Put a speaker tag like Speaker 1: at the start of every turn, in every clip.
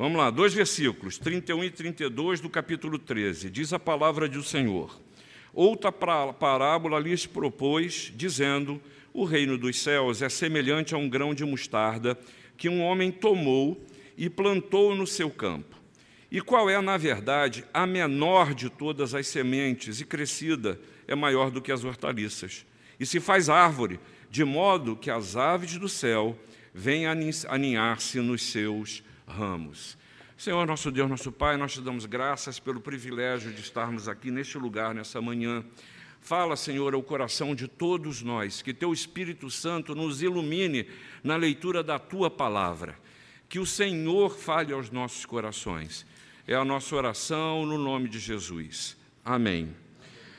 Speaker 1: Vamos lá, dois versículos, 31 e 32 do capítulo 13. Diz a palavra do Senhor. Outra parábola lhes propôs, dizendo: O reino dos céus é semelhante a um grão de mostarda que um homem tomou e plantou no seu campo. E qual é, na verdade, a menor de todas as sementes, e crescida é maior do que as hortaliças. E se faz árvore, de modo que as aves do céu venham aninhar-se nos seus ramos. Senhor, nosso Deus, nosso Pai, nós te damos graças pelo privilégio de estarmos aqui neste lugar, nessa manhã. Fala, Senhor, ao coração de todos nós, que Teu Espírito Santo nos ilumine na leitura da Tua palavra. Que o Senhor fale aos nossos corações. É a nossa oração no nome de Jesus. Amém.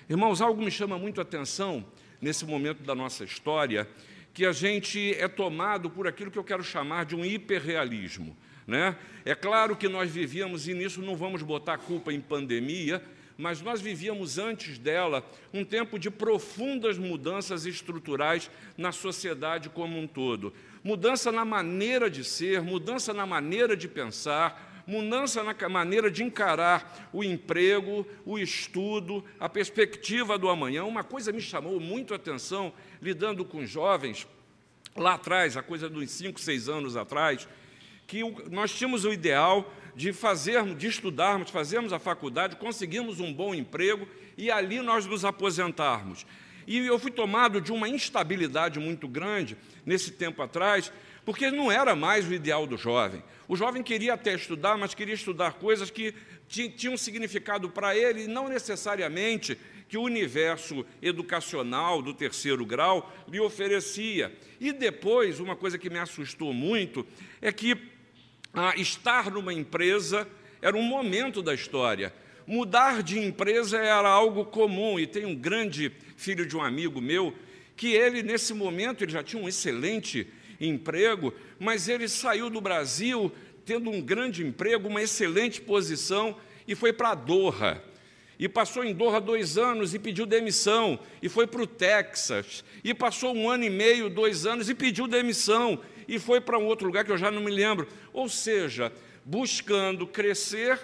Speaker 1: Irmãos, algo me chama muito a atenção nesse momento da nossa história, que a gente é tomado por aquilo que eu quero chamar de um hiperrealismo. Né? É claro que nós vivíamos, e nisso não vamos botar culpa em pandemia, mas nós vivíamos antes dela um tempo de profundas mudanças estruturais na sociedade como um todo. Mudança na maneira de ser, mudança na maneira de pensar, mudança na maneira de encarar o emprego, o estudo, a perspectiva do amanhã. Uma coisa me chamou muito a atenção, lidando com jovens, lá atrás, a coisa dos cinco, seis anos atrás, que nós tínhamos o ideal de fazermos, de estudarmos, fazermos a faculdade, conseguirmos um bom emprego e ali nós nos aposentarmos. E eu fui tomado de uma instabilidade muito grande nesse tempo atrás, porque não era mais o ideal do jovem. O jovem queria até estudar, mas queria estudar coisas que tinham significado para ele, e não necessariamente que o universo educacional do terceiro grau lhe oferecia. E depois, uma coisa que me assustou muito é que ah, estar numa empresa era um momento da história. Mudar de empresa era algo comum, e tem um grande filho de um amigo meu, que ele, nesse momento, ele já tinha um excelente emprego, mas ele saiu do Brasil tendo um grande emprego, uma excelente posição, e foi para Doha. E passou em Doha dois anos e pediu demissão, e foi para o Texas. E passou um ano e meio, dois anos, e pediu demissão e foi para um outro lugar que eu já não me lembro. Ou seja, buscando crescer,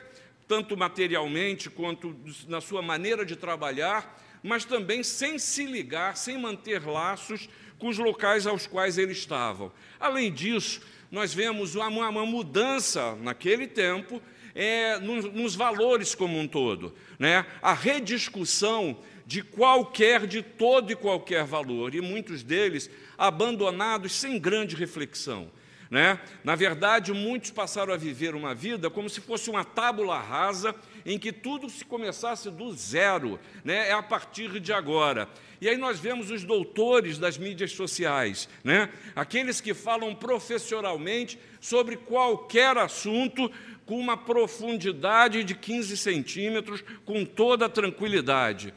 Speaker 1: tanto materialmente quanto na sua maneira de trabalhar, mas também sem se ligar, sem manter laços com os locais aos quais eles estavam. Além disso, nós vemos uma, uma mudança naquele tempo é, nos, nos, valores como um todo, né? a rediscussão de qualquer, de todo e qualquer valor, e muitos deles abandonados sem grande reflexão. Né? Na verdade, muitos passaram a viver uma vida como se fosse uma tábula rasa em que tudo se começasse do zero, né? é a partir de agora. E aí nós vemos os doutores das mídias sociais, né? aqueles que falam professionalmente sobre qualquer assunto com uma profundidade de 15 centímetros, com toda tranquilidade.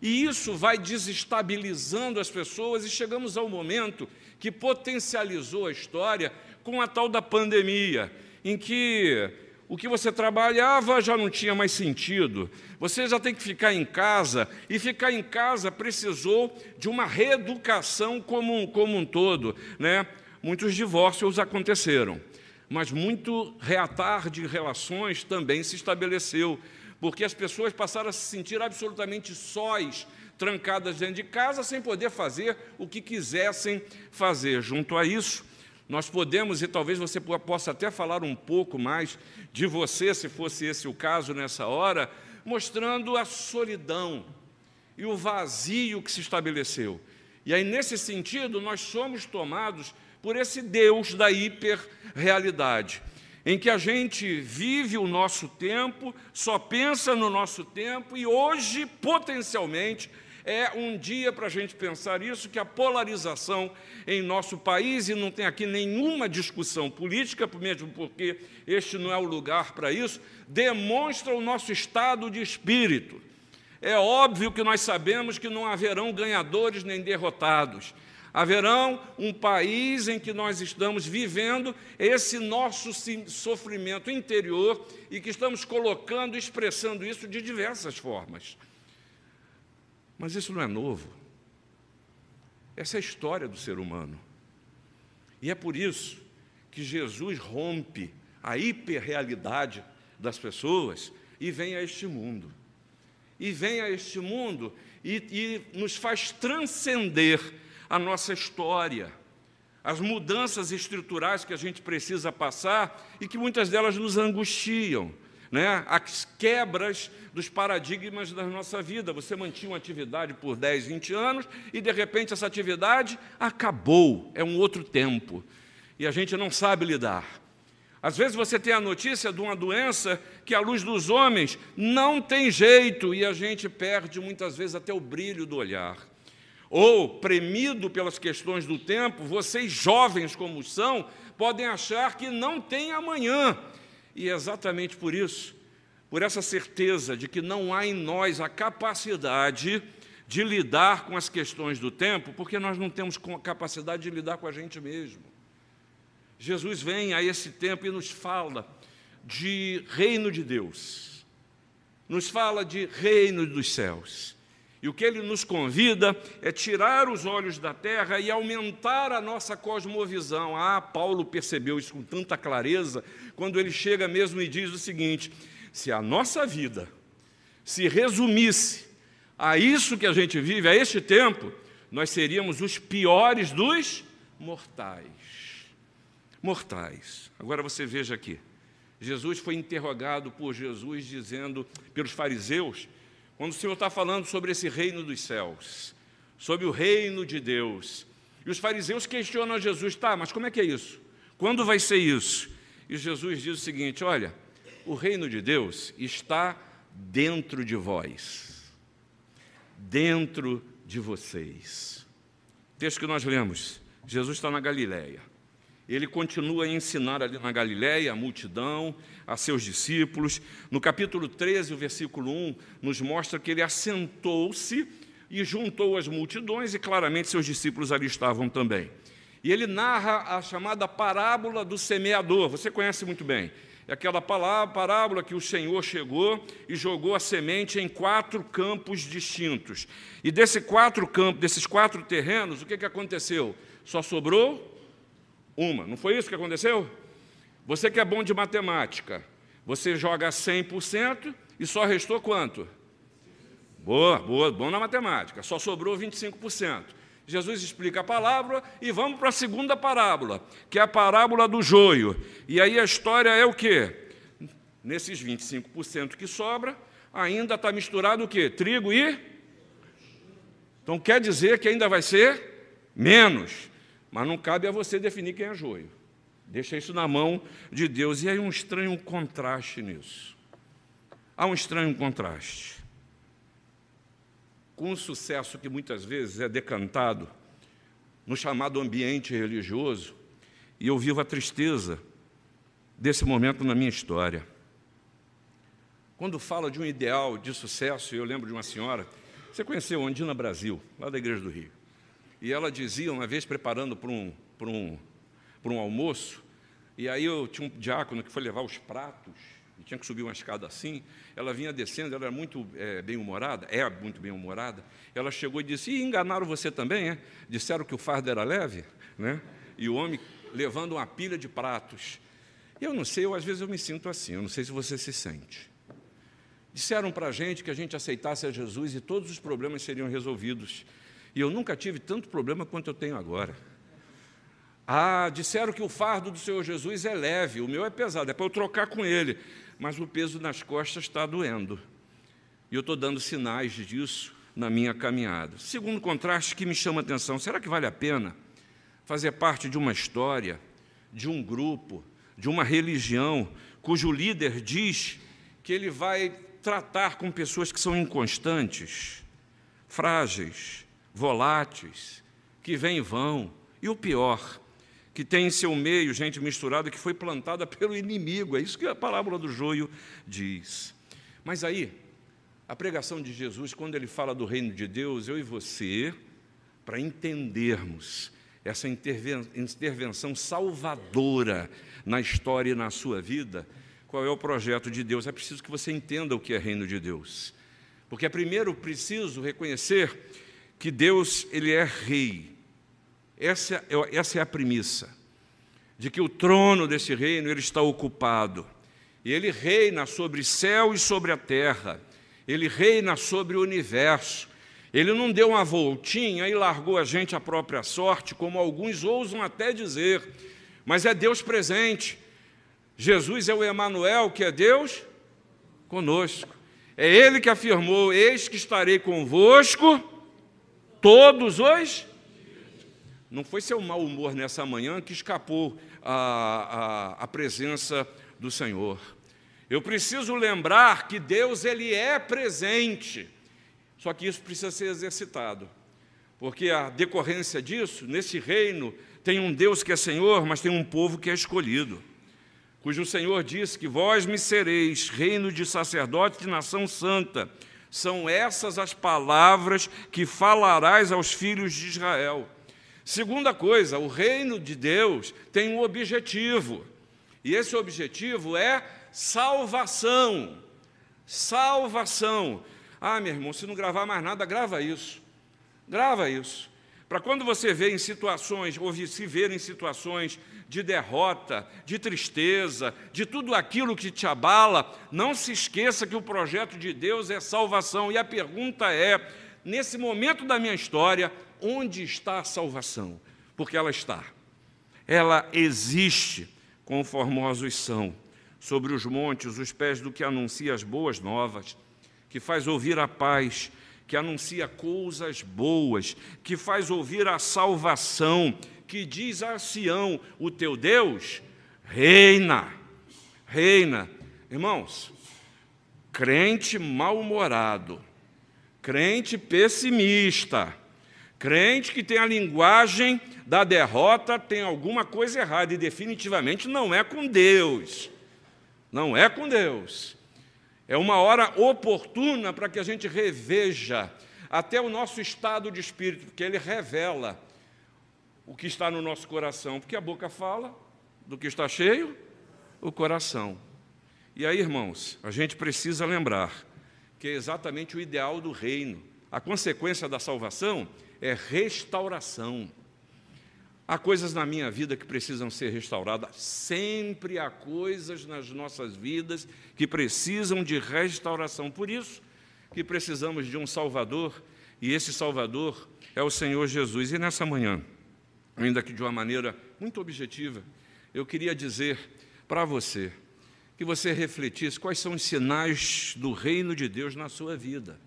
Speaker 1: E isso vai desestabilizando as pessoas e chegamos ao momento que potencializou a história com a tal da pandemia, em que o que você trabalhava já não tinha mais sentido. Você já tem que ficar em casa, e ficar em casa precisou de uma reeducação como um, como um todo. Né? Muitos divórcios aconteceram, mas muito reatar de relações também se estabeleceu porque as pessoas passaram a se sentir absolutamente sós, trancadas dentro de casa, sem poder fazer o que quisessem fazer. Junto a isso, nós podemos, e talvez você possa até falar um pouco mais de você, se fosse esse o caso nessa hora, mostrando a solidão e o vazio que se estabeleceu. E aí, nesse sentido, nós somos tomados por esse Deus da hiperrealidade em que a gente vive o nosso tempo, só pensa no nosso tempo, e hoje, potencialmente, é um dia para a gente pensar isso, que a polarização em nosso país, e não tem aqui nenhuma discussão política, mesmo porque este não é o lugar para isso, demonstra o nosso estado de espírito. É óbvio que nós sabemos que não haverão ganhadores nem derrotados, Haverão um país em que nós estamos vivendo esse nosso sofrimento interior e que estamos colocando, expressando isso de diversas formas. Mas isso não é novo. Essa é a história do ser humano. E é por isso que Jesus rompe a hiperrealidade das pessoas e vem a este mundo. E vem a este mundo e, e nos faz transcender a nossa história, as mudanças estruturais que a gente precisa passar e que muitas delas nos angustiam. Né? As quebras dos paradigmas da nossa vida. Você mantinha uma atividade por 10, 20 anos e, de repente, essa atividade acabou, é um outro tempo. E a gente não sabe lidar. Às vezes você tem a notícia de uma doença que, à luz dos homens, não tem jeito e a gente perde muitas vezes até o brilho do olhar. Ou, premido pelas questões do tempo, vocês jovens como são, podem achar que não tem amanhã. E é exatamente por isso, por essa certeza de que não há em nós a capacidade de lidar com as questões do tempo, porque nós não temos capacidade de lidar com a gente mesmo. Jesus vem a esse tempo e nos fala de reino de Deus, nos fala de reino dos céus. E o que ele nos convida é tirar os olhos da terra e aumentar a nossa cosmovisão. Ah, Paulo percebeu isso com tanta clareza quando ele chega mesmo e diz o seguinte: se a nossa vida se resumisse a isso que a gente vive, a este tempo, nós seríamos os piores dos mortais mortais. Agora você veja aqui. Jesus foi interrogado por Jesus, dizendo, pelos fariseus, quando o Senhor está falando sobre esse reino dos céus, sobre o reino de Deus. E os fariseus questionam a Jesus, tá, mas como é que é isso? Quando vai ser isso? E Jesus diz o seguinte: olha, o reino de Deus está dentro de vós, dentro de vocês. Texto que nós lemos: Jesus está na Galileia ele continua a ensinar ali na Galiléia a multidão, a seus discípulos. No capítulo 13, o versículo 1, nos mostra que ele assentou-se e juntou as multidões, e claramente seus discípulos ali estavam também. E ele narra a chamada parábola do semeador, você conhece muito bem. É aquela palavra, parábola que o Senhor chegou e jogou a semente em quatro campos distintos. E desse quatro campos, desses quatro terrenos, o que, que aconteceu? Só sobrou uma. Não foi isso que aconteceu? Você que é bom de matemática, você joga 100% e só restou quanto? Boa, boa, bom na matemática. Só sobrou 25%. Jesus explica a palavra e vamos para a segunda parábola, que é a parábola do joio. E aí a história é o quê? Nesses 25% que sobra, ainda está misturado o quê? Trigo e. Então quer dizer que ainda vai ser menos. Mas não cabe a você definir quem é joio. Deixa isso na mão de Deus. E aí um estranho contraste nisso. Há um estranho contraste. Com o sucesso que muitas vezes é decantado no chamado ambiente religioso, e eu vivo a tristeza desse momento na minha história. Quando fala de um ideal de sucesso, eu lembro de uma senhora, você conheceu Ondina Brasil, lá da Igreja do Rio. E ela dizia, uma vez preparando para um, para um, para um almoço, e aí eu tinha um diácono que foi levar os pratos, e tinha que subir uma escada assim, ela vinha descendo, ela era muito é, bem-humorada, é muito bem-humorada, ela chegou e disse, e enganaram você também, é? Disseram que o fardo era leve, né? E o homem levando uma pilha de pratos. Eu não sei, eu, às vezes eu me sinto assim, eu não sei se você se sente. Disseram para a gente que a gente aceitasse a Jesus e todos os problemas seriam resolvidos. E eu nunca tive tanto problema quanto eu tenho agora. Ah, disseram que o fardo do Senhor Jesus é leve, o meu é pesado, é para eu trocar com ele, mas o peso nas costas está doendo. E eu estou dando sinais disso na minha caminhada. Segundo contraste que me chama a atenção, será que vale a pena fazer parte de uma história, de um grupo, de uma religião, cujo líder diz que ele vai tratar com pessoas que são inconstantes, frágeis, voláteis, que vêm e vão. E o pior, que tem em seu meio gente misturada que foi plantada pelo inimigo. É isso que a parábola do joio diz. Mas aí, a pregação de Jesus, quando ele fala do reino de Deus, eu e você, para entendermos essa intervenção salvadora na história e na sua vida, qual é o projeto de Deus? É preciso que você entenda o que é reino de Deus. Porque é primeiro preciso reconhecer que Deus ele é rei. Essa, é, essa é a premissa. de que o trono desse reino ele está ocupado. E ele reina sobre céu e sobre a terra. Ele reina sobre o universo. Ele não deu uma voltinha e largou a gente à própria sorte, como alguns ousam até dizer, mas é Deus presente. Jesus é o Emanuel, que é Deus conosco. É ele que afirmou: Eis que estarei convosco todos os. Não foi seu mau humor nessa manhã que escapou a, a, a presença do Senhor. Eu preciso lembrar que Deus ele é presente. Só que isso precisa ser exercitado. Porque a decorrência disso, nesse reino, tem um Deus que é Senhor, mas tem um povo que é escolhido. Cujo Senhor disse que vós me sereis reino de sacerdotes de nação santa. São essas as palavras que falarás aos filhos de Israel. Segunda coisa, o reino de Deus tem um objetivo. E esse objetivo é salvação. Salvação. Ah, meu irmão, se não gravar mais nada, grava isso. Grava isso. Para quando você vê em situações, ou se ver em situações de derrota, de tristeza, de tudo aquilo que te abala, não se esqueça que o projeto de Deus é salvação. E a pergunta é: nesse momento da minha história, onde está a salvação? Porque ela está. Ela existe, conformosos são, sobre os montes, os pés do que anuncia as boas novas que faz ouvir a paz, que anuncia coisas boas, que faz ouvir a salvação, que diz a Sião: o teu Deus reina, reina. Irmãos, crente mal-humorado, crente pessimista, crente que tem a linguagem da derrota, tem alguma coisa errada e definitivamente não é com Deus. Não é com Deus. É uma hora oportuna para que a gente reveja até o nosso estado de espírito, porque ele revela o que está no nosso coração, porque a boca fala do que está cheio, o coração. E aí, irmãos, a gente precisa lembrar que é exatamente o ideal do reino. A consequência da salvação é restauração. Há coisas na minha vida que precisam ser restauradas. Sempre há coisas nas nossas vidas que precisam de restauração. Por isso que precisamos de um Salvador, e esse Salvador é o Senhor Jesus. E nessa manhã, ainda que de uma maneira muito objetiva, eu queria dizer para você que você refletisse quais são os sinais do reino de Deus na sua vida.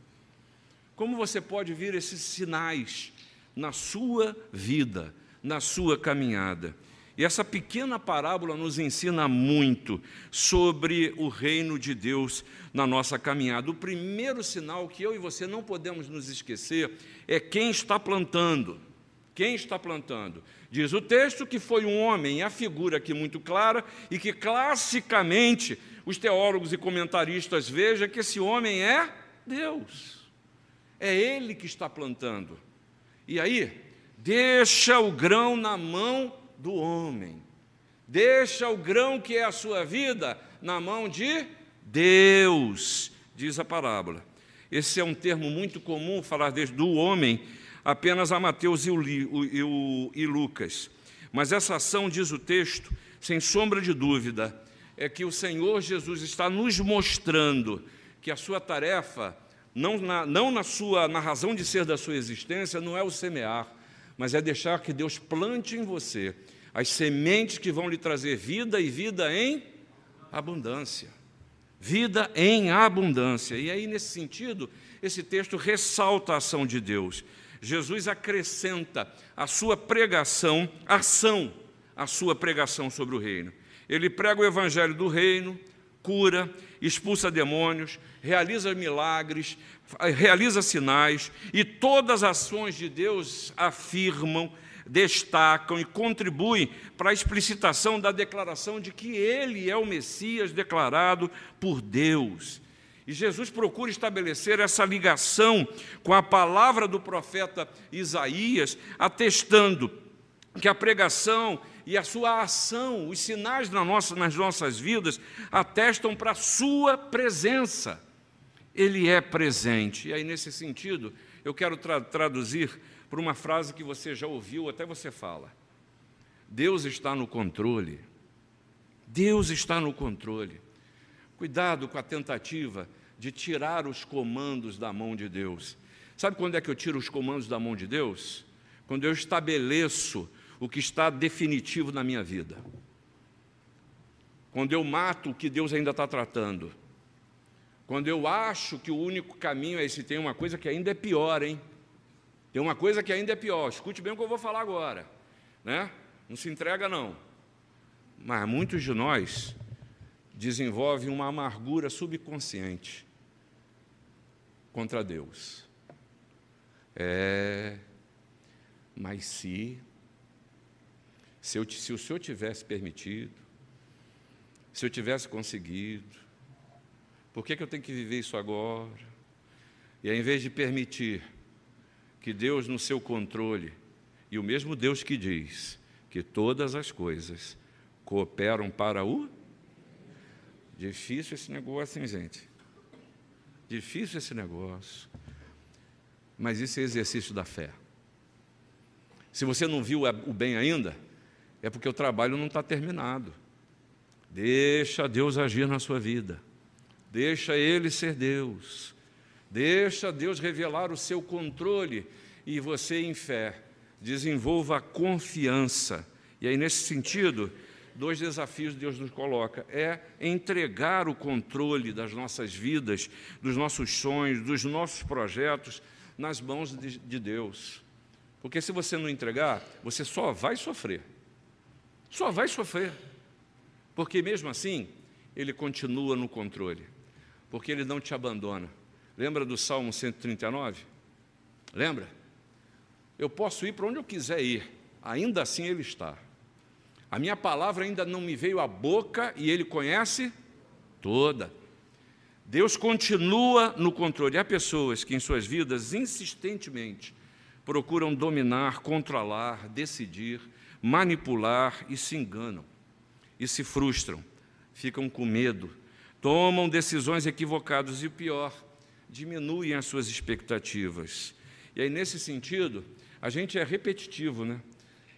Speaker 1: Como você pode vir esses sinais na sua vida? na sua caminhada. E essa pequena parábola nos ensina muito sobre o reino de Deus na nossa caminhada. O primeiro sinal que eu e você não podemos nos esquecer é quem está plantando. Quem está plantando? Diz o texto que foi um homem, a figura aqui muito clara, e que classicamente os teólogos e comentaristas vejam que esse homem é Deus. É Ele que está plantando. E aí, Deixa o grão na mão do homem. Deixa o grão que é a sua vida na mão de Deus, diz a parábola. Esse é um termo muito comum falar do homem apenas a Mateus e, Lucas. Mas essa ação, diz o texto, sem sombra de dúvida, é que o Senhor Jesus está nos mostrando que a sua tarefa, não na, não na, sua, na razão de ser da sua existência, não é o semear, mas é deixar que Deus plante em você as sementes que vão lhe trazer vida e vida em abundância. Vida em abundância. E aí, nesse sentido, esse texto ressalta a ação de Deus. Jesus acrescenta a sua pregação, ação, a sua pregação sobre o reino. Ele prega o evangelho do reino, cura, expulsa demônios, realiza milagres, realiza sinais, e todas as ações de Deus afirmam, destacam e contribuem para a explicitação da declaração de que Ele é o Messias declarado por Deus. E Jesus procura estabelecer essa ligação com a palavra do profeta Isaías, atestando que a pregação e a sua ação, os sinais na nossa, nas nossas vidas, atestam para a sua presença. Ele é presente. E aí, nesse sentido, eu quero tra traduzir para uma frase que você já ouviu, até você fala. Deus está no controle. Deus está no controle. Cuidado com a tentativa de tirar os comandos da mão de Deus. Sabe quando é que eu tiro os comandos da mão de Deus? Quando eu estabeleço o que está definitivo na minha vida. Quando eu mato o que Deus ainda está tratando. Quando eu acho que o único caminho é esse, tem uma coisa que ainda é pior, hein? Tem uma coisa que ainda é pior. Escute bem o que eu vou falar agora, né? Não se entrega não. Mas muitos de nós desenvolvem uma amargura subconsciente contra Deus. É, mas se, se, eu, se o Senhor tivesse permitido, se eu tivesse conseguido, por que, que eu tenho que viver isso agora? E ao invés de permitir que Deus, no seu controle, e o mesmo Deus que diz que todas as coisas cooperam para o. Difícil esse negócio, hein, gente? Difícil esse negócio. Mas isso é exercício da fé. Se você não viu o bem ainda, é porque o trabalho não está terminado. Deixa Deus agir na sua vida. Deixa Ele ser Deus. Deixa Deus revelar o seu controle e você, em fé, desenvolva a confiança. E aí, nesse sentido, dois desafios Deus nos coloca: é entregar o controle das nossas vidas, dos nossos sonhos, dos nossos projetos nas mãos de, de Deus. Porque se você não entregar, você só vai sofrer. Só vai sofrer. Porque mesmo assim, ele continua no controle porque Ele não te abandona. Lembra do Salmo 139? Lembra? Eu posso ir para onde eu quiser ir, ainda assim Ele está. A minha palavra ainda não me veio à boca e Ele conhece toda. Deus continua no controle. Há pessoas que em suas vidas insistentemente procuram dominar, controlar, decidir, manipular e se enganam e se frustram, ficam com medo, tomam decisões equivocadas e o pior, diminuem as suas expectativas. E aí, nesse sentido, a gente é repetitivo, né?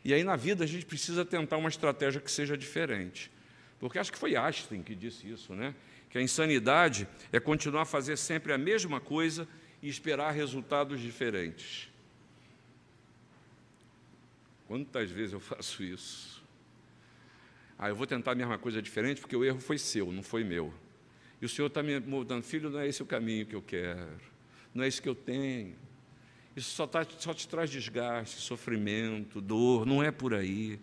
Speaker 1: E aí, na vida, a gente precisa tentar uma estratégia que seja diferente. Porque acho que foi Einstein que disse isso, né? Que a insanidade é continuar a fazer sempre a mesma coisa e esperar resultados diferentes. Quantas vezes eu faço isso? Ah, eu vou tentar a mesma coisa diferente porque o erro foi seu, não foi meu. E o Senhor está me mudando, filho, não é esse o caminho que eu quero, não é isso que eu tenho. Isso só, tá, só te traz desgaste, sofrimento, dor, não é por aí.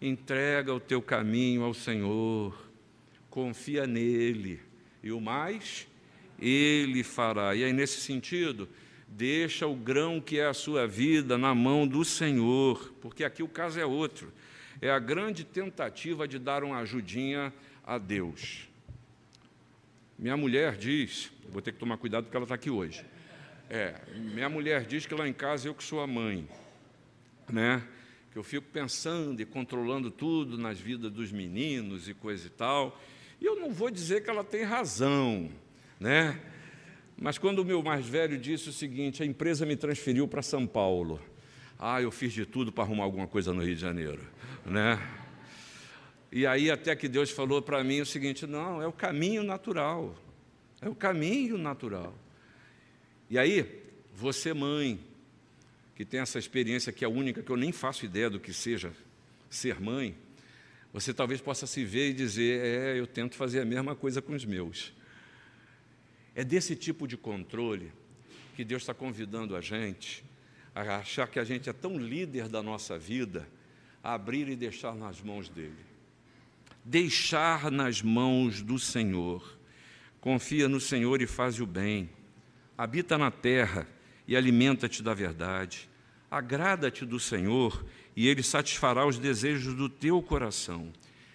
Speaker 1: Entrega o teu caminho ao Senhor, confia nele, e o mais ele fará. E aí, nesse sentido, deixa o grão que é a sua vida na mão do Senhor, porque aqui o caso é outro. É a grande tentativa de dar uma ajudinha a Deus. Minha mulher diz, vou ter que tomar cuidado porque ela está aqui hoje. É, minha mulher diz que lá em casa eu que sou a mãe, né? Que eu fico pensando e controlando tudo nas vidas dos meninos e coisa e tal. E eu não vou dizer que ela tem razão, né? Mas quando o meu mais velho disse o seguinte: a empresa me transferiu para São Paulo. Ah, eu fiz de tudo para arrumar alguma coisa no Rio de Janeiro, né? E aí até que Deus falou para mim o seguinte: não, é o caminho natural. É o caminho natural. E aí, você, mãe, que tem essa experiência que é única, que eu nem faço ideia do que seja ser mãe, você talvez possa se ver e dizer: é, eu tento fazer a mesma coisa com os meus. É desse tipo de controle que Deus está convidando a gente a achar que a gente é tão líder da nossa vida, a abrir e deixar nas mãos dele deixar nas mãos do Senhor. Confia no Senhor e faz o bem. Habita na terra e alimenta-te da verdade. Agrada-te do Senhor e ele satisfará os desejos do teu coração.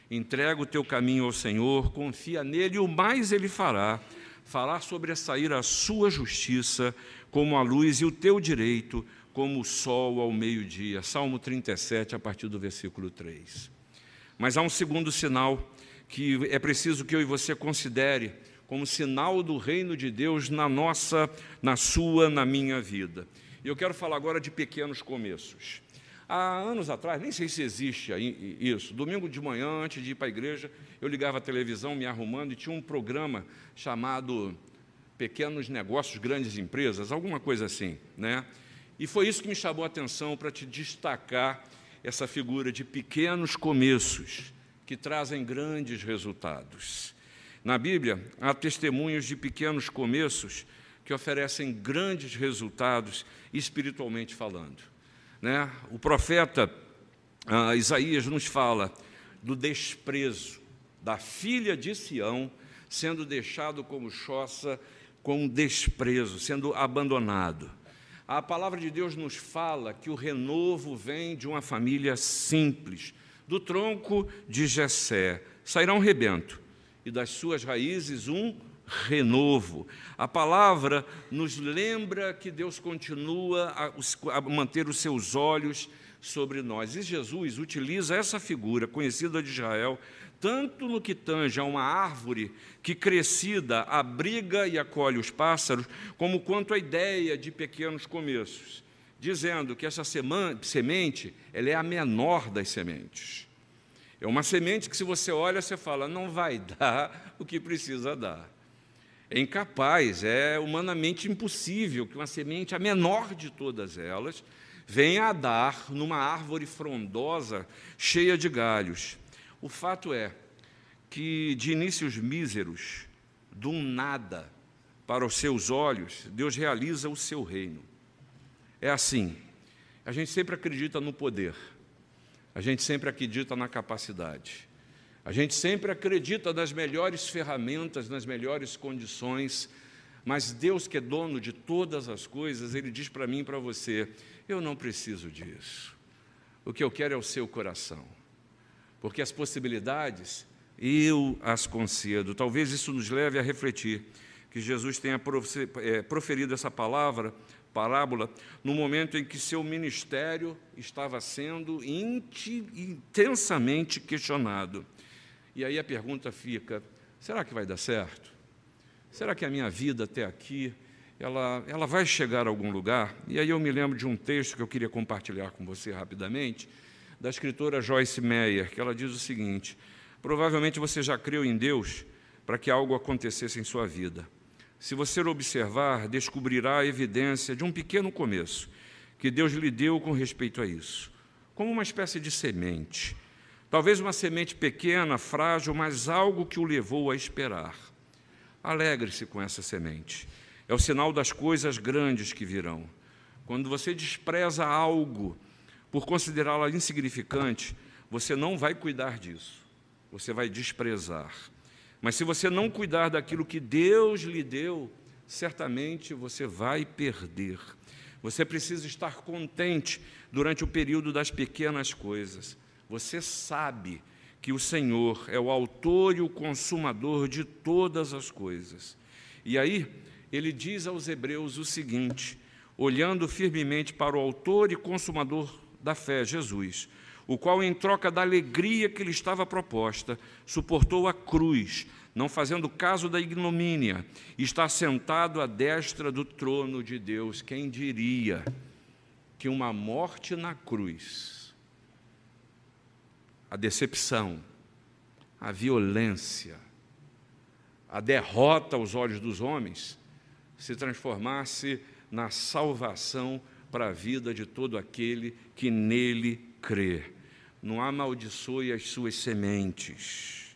Speaker 1: Entrega o teu caminho ao Senhor, confia nele e o mais ele fará. Fará sobressair a sua justiça como a luz e o teu direito como o sol ao meio-dia. Salmo 37, a partir do versículo 3. Mas há um segundo sinal que é preciso que eu e você considere como sinal do reino de Deus na nossa, na sua, na minha vida. E eu quero falar agora de pequenos começos. Há anos atrás, nem sei se existe isso, domingo de manhã, antes de ir para a igreja, eu ligava a televisão me arrumando e tinha um programa chamado Pequenos Negócios, Grandes Empresas, alguma coisa assim. Né? E foi isso que me chamou a atenção para te destacar essa figura de pequenos começos que trazem grandes resultados. Na Bíblia, há testemunhos de pequenos começos que oferecem grandes resultados espiritualmente falando. Né? O profeta ah, Isaías nos fala do desprezo da filha de Sião sendo deixado como choça com desprezo, sendo abandonado. A palavra de Deus nos fala que o renovo vem de uma família simples, do tronco de Jessé. Sairá um rebento e das suas raízes um renovo. A palavra nos lembra que Deus continua a, a manter os seus olhos sobre nós. E Jesus utiliza essa figura conhecida de Israel, tanto no que tange a uma árvore que crescida abriga e acolhe os pássaros, como quanto à ideia de pequenos começos, dizendo que essa semente ela é a menor das sementes. É uma semente que, se você olha, você fala, não vai dar o que precisa dar é incapaz, é humanamente impossível que uma semente, a menor de todas elas, venha a dar numa árvore frondosa, cheia de galhos. O fato é que, de inícios míseros, de um nada para os seus olhos, Deus realiza o seu reino. É assim. A gente sempre acredita no poder, a gente sempre acredita na capacidade. A gente sempre acredita nas melhores ferramentas, nas melhores condições, mas Deus, que é dono de todas as coisas, Ele diz para mim e para você: eu não preciso disso. O que eu quero é o seu coração, porque as possibilidades eu as concedo. Talvez isso nos leve a refletir que Jesus tenha é, proferido essa palavra, parábola, no momento em que seu ministério estava sendo intensamente questionado. E aí a pergunta fica: será que vai dar certo? Será que a minha vida até aqui ela, ela vai chegar a algum lugar? E aí eu me lembro de um texto que eu queria compartilhar com você rapidamente, da escritora Joyce Meyer, que ela diz o seguinte: provavelmente você já creu em Deus para que algo acontecesse em sua vida. Se você observar, descobrirá a evidência de um pequeno começo que Deus lhe deu com respeito a isso, como uma espécie de semente Talvez uma semente pequena, frágil, mas algo que o levou a esperar. Alegre-se com essa semente. É o sinal das coisas grandes que virão. Quando você despreza algo por considerá-la insignificante, você não vai cuidar disso. Você vai desprezar. Mas se você não cuidar daquilo que Deus lhe deu, certamente você vai perder. Você precisa estar contente durante o período das pequenas coisas. Você sabe que o Senhor é o autor e o consumador de todas as coisas. E aí, ele diz aos Hebreus o seguinte, olhando firmemente para o autor e consumador da fé, Jesus, o qual, em troca da alegria que lhe estava proposta, suportou a cruz, não fazendo caso da ignomínia, está sentado à destra do trono de Deus. Quem diria que uma morte na cruz a decepção, a violência, a derrota aos olhos dos homens se transformasse na salvação para a vida de todo aquele que nele crê. Não amaldiçoe as suas sementes.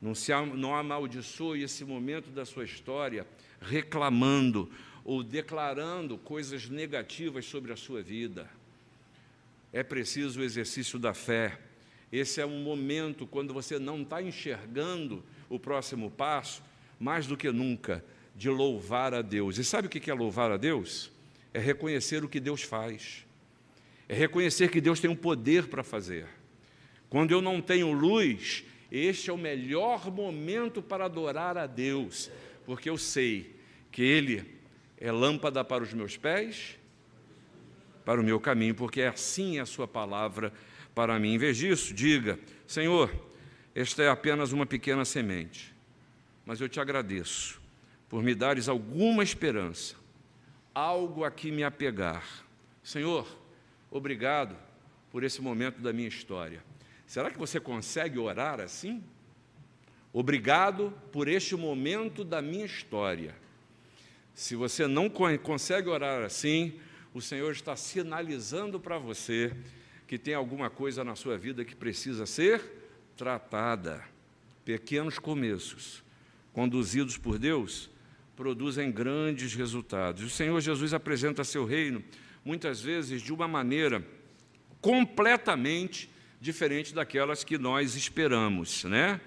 Speaker 1: Não, se, não amaldiçoe esse momento da sua história reclamando ou declarando coisas negativas sobre a sua vida. É preciso o exercício da fé esse é um momento quando você não está enxergando o próximo passo, mais do que nunca, de louvar a Deus. E sabe o que é louvar a Deus? É reconhecer o que Deus faz, é reconhecer que Deus tem um poder para fazer. Quando eu não tenho luz, este é o melhor momento para adorar a Deus, porque eu sei que Ele é lâmpada para os meus pés, para o meu caminho, porque é assim a Sua palavra para mim. Em vez disso, diga: Senhor, esta é apenas uma pequena semente, mas eu te agradeço por me dares alguma esperança, algo a que me apegar. Senhor, obrigado, por esse momento da minha história. Será que você consegue orar assim? Obrigado por este momento da minha história. Se você não consegue orar assim, o Senhor está sinalizando para você que tem alguma coisa na sua vida que precisa ser tratada. Pequenos começos, conduzidos por Deus, produzem grandes resultados. O Senhor Jesus apresenta seu reino, muitas vezes, de uma maneira completamente diferente daquelas que nós esperamos, né?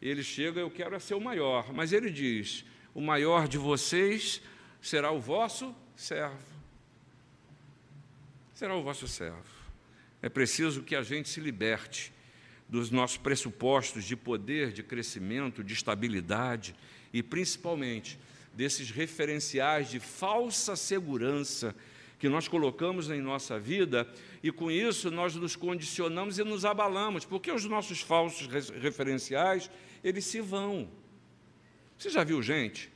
Speaker 1: Ele chega, eu quero ser o maior, mas ele diz: o maior de vocês será o vosso servo. Será o vosso servo. É preciso que a gente se liberte dos nossos pressupostos de poder, de crescimento, de estabilidade e, principalmente, desses referenciais de falsa segurança que nós colocamos em nossa vida e com isso nós nos condicionamos e nos abalamos, porque os nossos falsos referenciais, eles se vão. Você já viu gente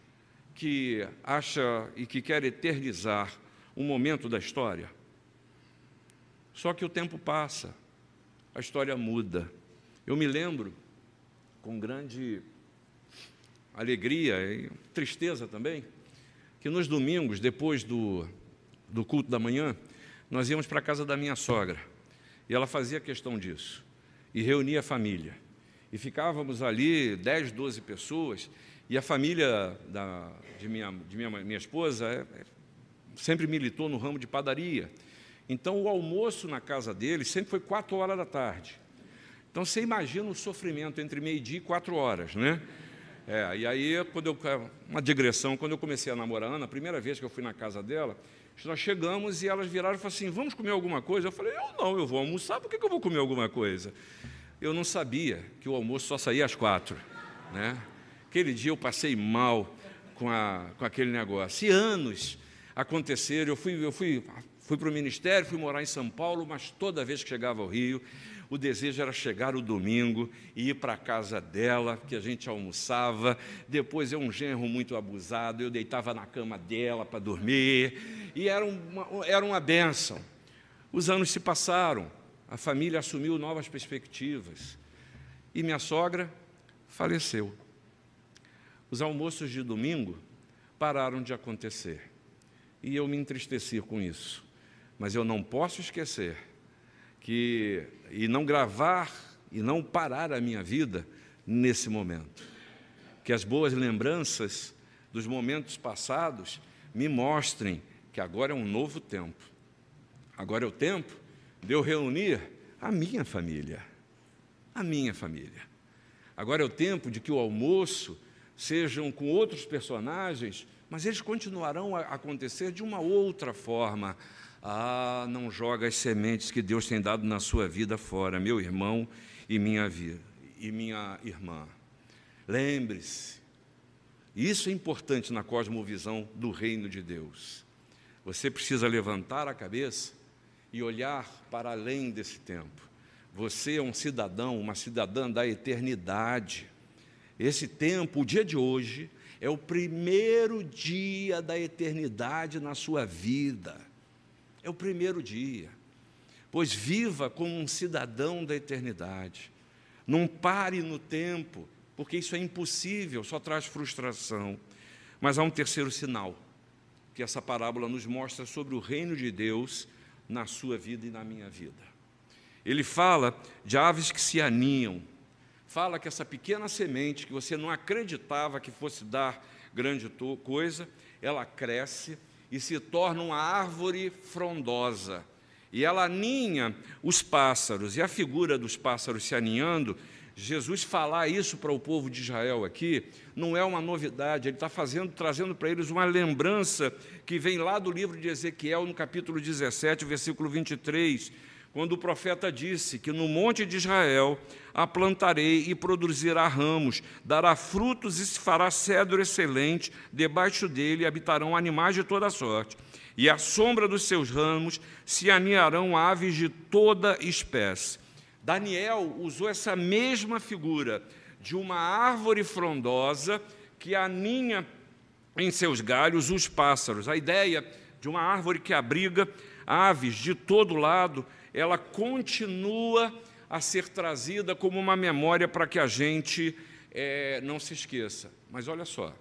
Speaker 1: que acha e que quer eternizar um momento da história? Só que o tempo passa, a história muda. Eu me lembro com grande alegria e tristeza também, que nos domingos, depois do, do culto da manhã, nós íamos para a casa da minha sogra. E ela fazia questão disso. E reunia a família. E ficávamos ali, 10, 12 pessoas, e a família da, de, minha, de minha, minha esposa é, é, sempre militou no ramo de padaria. Então, o almoço na casa dele sempre foi quatro horas da tarde. Então, você imagina o sofrimento entre meio-dia e quatro horas, né? É, e aí, quando eu, uma digressão, quando eu comecei a namorar a Ana, a primeira vez que eu fui na casa dela, nós chegamos e elas viraram e falaram assim: vamos comer alguma coisa? Eu falei: eu não, eu vou almoçar, por que, que eu vou comer alguma coisa? Eu não sabia que o almoço só saía às quatro. Né? Aquele dia eu passei mal com, a, com aquele negócio. E anos aconteceram, eu fui, eu fui Fui para o ministério, fui morar em São Paulo, mas toda vez que chegava ao Rio, o desejo era chegar o domingo e ir para a casa dela, que a gente almoçava. Depois é um genro muito abusado, eu deitava na cama dela para dormir, e era uma, era uma benção. Os anos se passaram, a família assumiu novas perspectivas, e minha sogra faleceu. Os almoços de domingo pararam de acontecer, e eu me entristeci com isso. Mas eu não posso esquecer que e não gravar e não parar a minha vida nesse momento. Que as boas lembranças dos momentos passados me mostrem que agora é um novo tempo. Agora é o tempo de eu reunir a minha família. A minha família. Agora é o tempo de que o almoço sejam com outros personagens, mas eles continuarão a acontecer de uma outra forma, ah, não joga as sementes que Deus tem dado na sua vida fora, meu irmão e minha vida e minha irmã. Lembre-se, isso é importante na cosmovisão do reino de Deus. Você precisa levantar a cabeça e olhar para além desse tempo. Você é um cidadão, uma cidadã da eternidade. Esse tempo, o dia de hoje, é o primeiro dia da eternidade na sua vida. É o primeiro dia. Pois viva como um cidadão da eternidade. Não pare no tempo, porque isso é impossível, só traz frustração. Mas há um terceiro sinal que essa parábola nos mostra sobre o reino de Deus na sua vida e na minha vida. Ele fala de aves que se aninham, fala que essa pequena semente que você não acreditava que fosse dar grande coisa, ela cresce e se torna uma árvore frondosa. E ela aninha os pássaros, e a figura dos pássaros se aninhando, Jesus falar isso para o povo de Israel aqui, não é uma novidade, ele está fazendo, trazendo para eles uma lembrança que vem lá do livro de Ezequiel, no capítulo 17, versículo 23, quando o profeta disse que no monte de Israel a plantarei e produzirá ramos, dará frutos e se fará cedro excelente, debaixo dele habitarão animais de toda sorte, e à sombra dos seus ramos se aninharão aves de toda espécie. Daniel usou essa mesma figura de uma árvore frondosa que aninha em seus galhos os pássaros. A ideia de uma árvore que abriga aves de todo lado, ela continua a ser trazida como uma memória para que a gente é, não se esqueça. Mas olha só,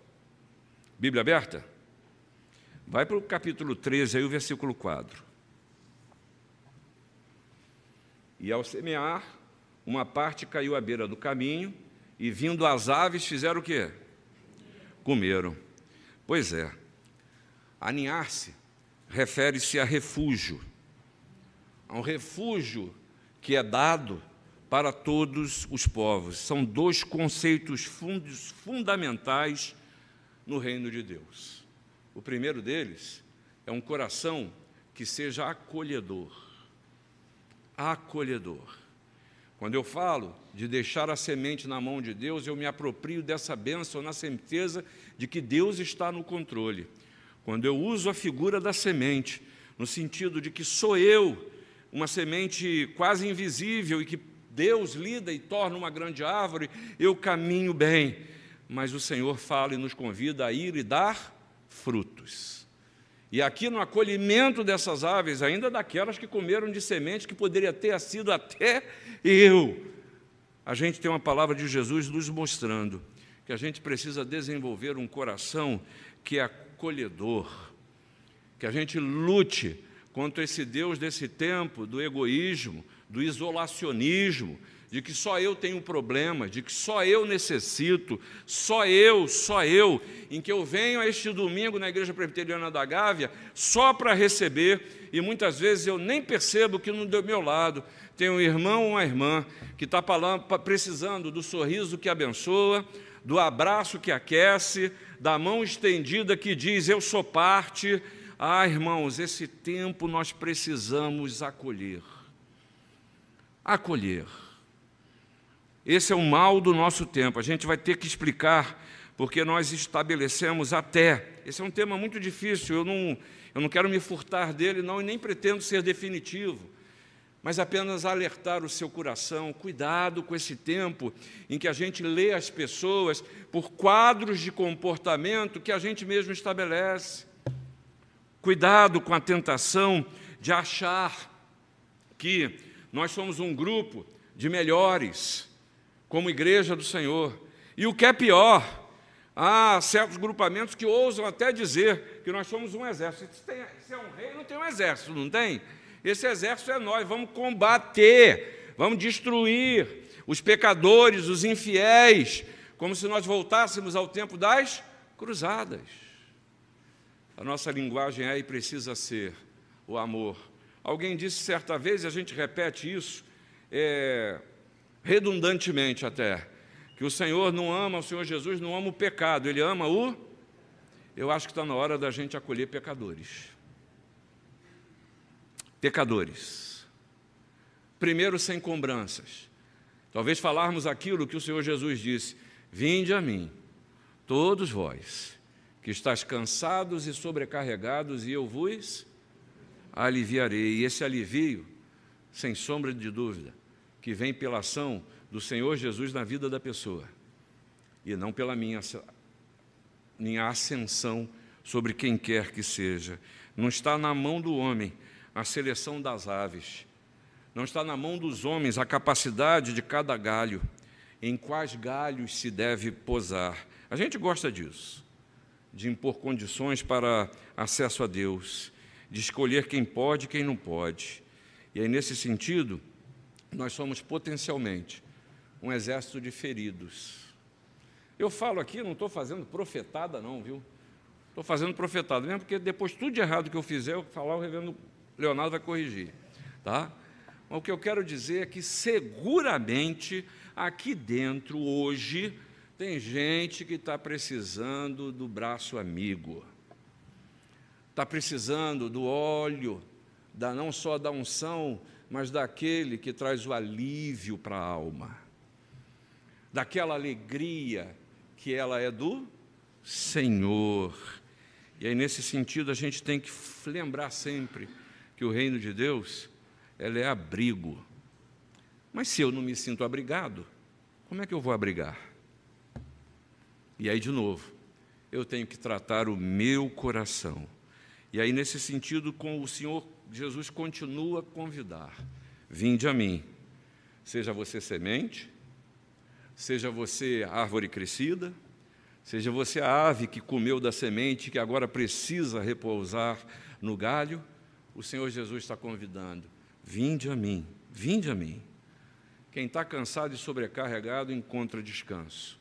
Speaker 1: Bíblia aberta? Vai para o capítulo 13, aí o versículo 4. E ao semear, uma parte caiu à beira do caminho, e vindo as aves, fizeram o quê? Comeram. Pois é, aninhar-se refere-se a refúgio, a um refúgio que é dado para todos os povos. São dois conceitos fundamentais no reino de Deus. O primeiro deles é um coração que seja acolhedor. Acolhedor. Quando eu falo de deixar a semente na mão de Deus, eu me aproprio dessa bênção na certeza de que Deus está no controle. Quando eu uso a figura da semente, no sentido de que sou eu, uma semente quase invisível e que Deus lida e torna uma grande árvore, eu caminho bem. Mas o Senhor fala e nos convida a ir e dar frutos. E aqui no acolhimento dessas aves, ainda daquelas que comeram de semente, que poderia ter sido até eu, a gente tem uma palavra de Jesus nos mostrando que a gente precisa desenvolver um coração que é acolhedor, que a gente lute contra esse Deus desse tempo, do egoísmo, do isolacionismo, de que só eu tenho problema, de que só eu necessito, só eu, só eu, em que eu venho a este domingo na Igreja Presbiteriana da Gávea só para receber, e muitas vezes eu nem percebo que no meu lado tem um irmão ou uma irmã que está precisando do sorriso que abençoa, do abraço que aquece, da mão estendida que diz: Eu sou parte. Ah, irmãos, esse tempo nós precisamos acolher. Acolher. Esse é o mal do nosso tempo. A gente vai ter que explicar, porque nós estabelecemos até. Esse é um tema muito difícil, eu não, eu não quero me furtar dele, não, e nem pretendo ser definitivo mas apenas alertar o seu coração, cuidado com esse tempo em que a gente lê as pessoas por quadros de comportamento que a gente mesmo estabelece. Cuidado com a tentação de achar que nós somos um grupo de melhores, como igreja do Senhor. E o que é pior, há certos grupamentos que ousam até dizer que nós somos um exército. Se, tem, se é um rei, não tem um exército, não tem? Esse exército é nós, vamos combater, vamos destruir os pecadores, os infiéis, como se nós voltássemos ao tempo das cruzadas. A nossa linguagem aí precisa ser o amor. Alguém disse certa vez, e a gente repete isso, é, redundantemente até, que o Senhor não ama, o Senhor Jesus não ama o pecado, ele ama o. Eu acho que está na hora da gente acolher pecadores pecadores. Primeiro, sem cobranças. Talvez falarmos aquilo que o Senhor Jesus disse: Vinde a mim, todos vós, que estáis cansados e sobrecarregados, e eu vos aliviarei. E esse alivio, sem sombra de dúvida, que vem pela ação do Senhor Jesus na vida da pessoa, e não pela minha, minha ascensão sobre quem quer que seja. Não está na mão do homem, a seleção das aves. Não está na mão dos homens a capacidade de cada galho, em quais galhos se deve posar. A gente gosta disso, de impor condições para acesso a Deus, de escolher quem pode e quem não pode. E aí, nesse sentido, nós somos potencialmente um exército de feridos. Eu falo aqui, não estou fazendo profetada, não, viu? Estou fazendo profetada mesmo, porque depois tudo de errado que eu fizer, eu falar, o reverendo Leonardo vai corrigir. Tá? Mas o que eu quero dizer é que seguramente aqui dentro, hoje, tem gente que está precisando do braço amigo, está precisando do óleo, da, não só da unção, mas daquele que traz o alívio para a alma, daquela alegria que ela é do Senhor. E aí, nesse sentido, a gente tem que lembrar sempre que o reino de Deus ela é abrigo. Mas se eu não me sinto abrigado, como é que eu vou abrigar? E aí, de novo, eu tenho que tratar o meu coração. E aí, nesse sentido, com o Senhor Jesus continua a convidar: vinde a mim. Seja você semente, seja você árvore crescida, seja você a ave que comeu da semente, que agora precisa repousar no galho, o Senhor Jesus está convidando: vinde a mim, vinde a mim. Quem está cansado e sobrecarregado encontra descanso.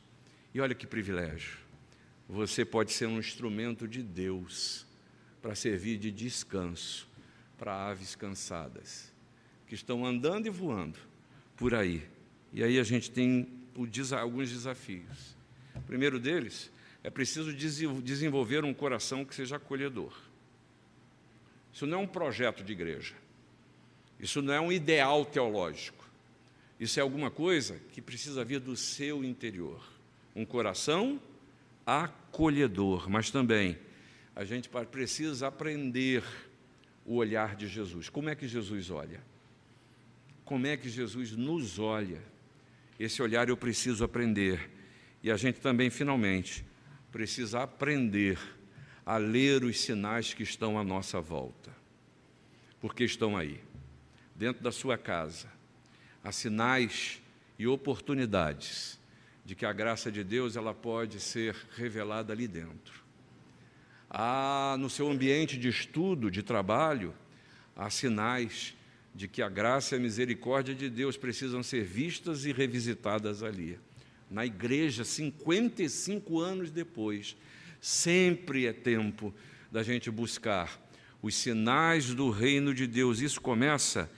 Speaker 1: E olha que privilégio. Você pode ser um instrumento de Deus para servir de descanso para aves cansadas, que estão andando e voando por aí. E aí a gente tem alguns desafios. O primeiro deles é preciso desenvolver um coração que seja acolhedor. Isso não é um projeto de igreja. Isso não é um ideal teológico. Isso é alguma coisa que precisa vir do seu interior. Um coração acolhedor, mas também a gente precisa aprender o olhar de Jesus. Como é que Jesus olha? Como é que Jesus nos olha? Esse olhar eu preciso aprender. E a gente também, finalmente, precisa aprender a ler os sinais que estão à nossa volta. Porque estão aí, dentro da sua casa, há sinais e oportunidades de que a graça de Deus ela pode ser revelada ali dentro. Há no seu ambiente de estudo, de trabalho, há sinais de que a graça e a misericórdia de Deus precisam ser vistas e revisitadas ali. Na igreja, 55 anos depois, sempre é tempo da gente buscar os sinais do reino de Deus. Isso começa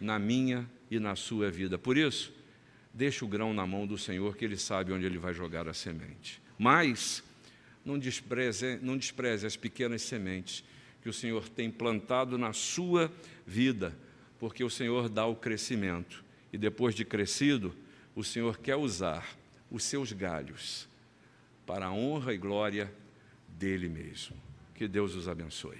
Speaker 1: na minha e na sua vida. Por isso, deixe o grão na mão do Senhor, que Ele sabe onde Ele vai jogar a semente. Mas não despreze, não despreze as pequenas sementes que o Senhor tem plantado na sua vida, porque o Senhor dá o crescimento. E depois de crescido, o Senhor quer usar os seus galhos para a honra e glória dele mesmo. Que Deus os abençoe.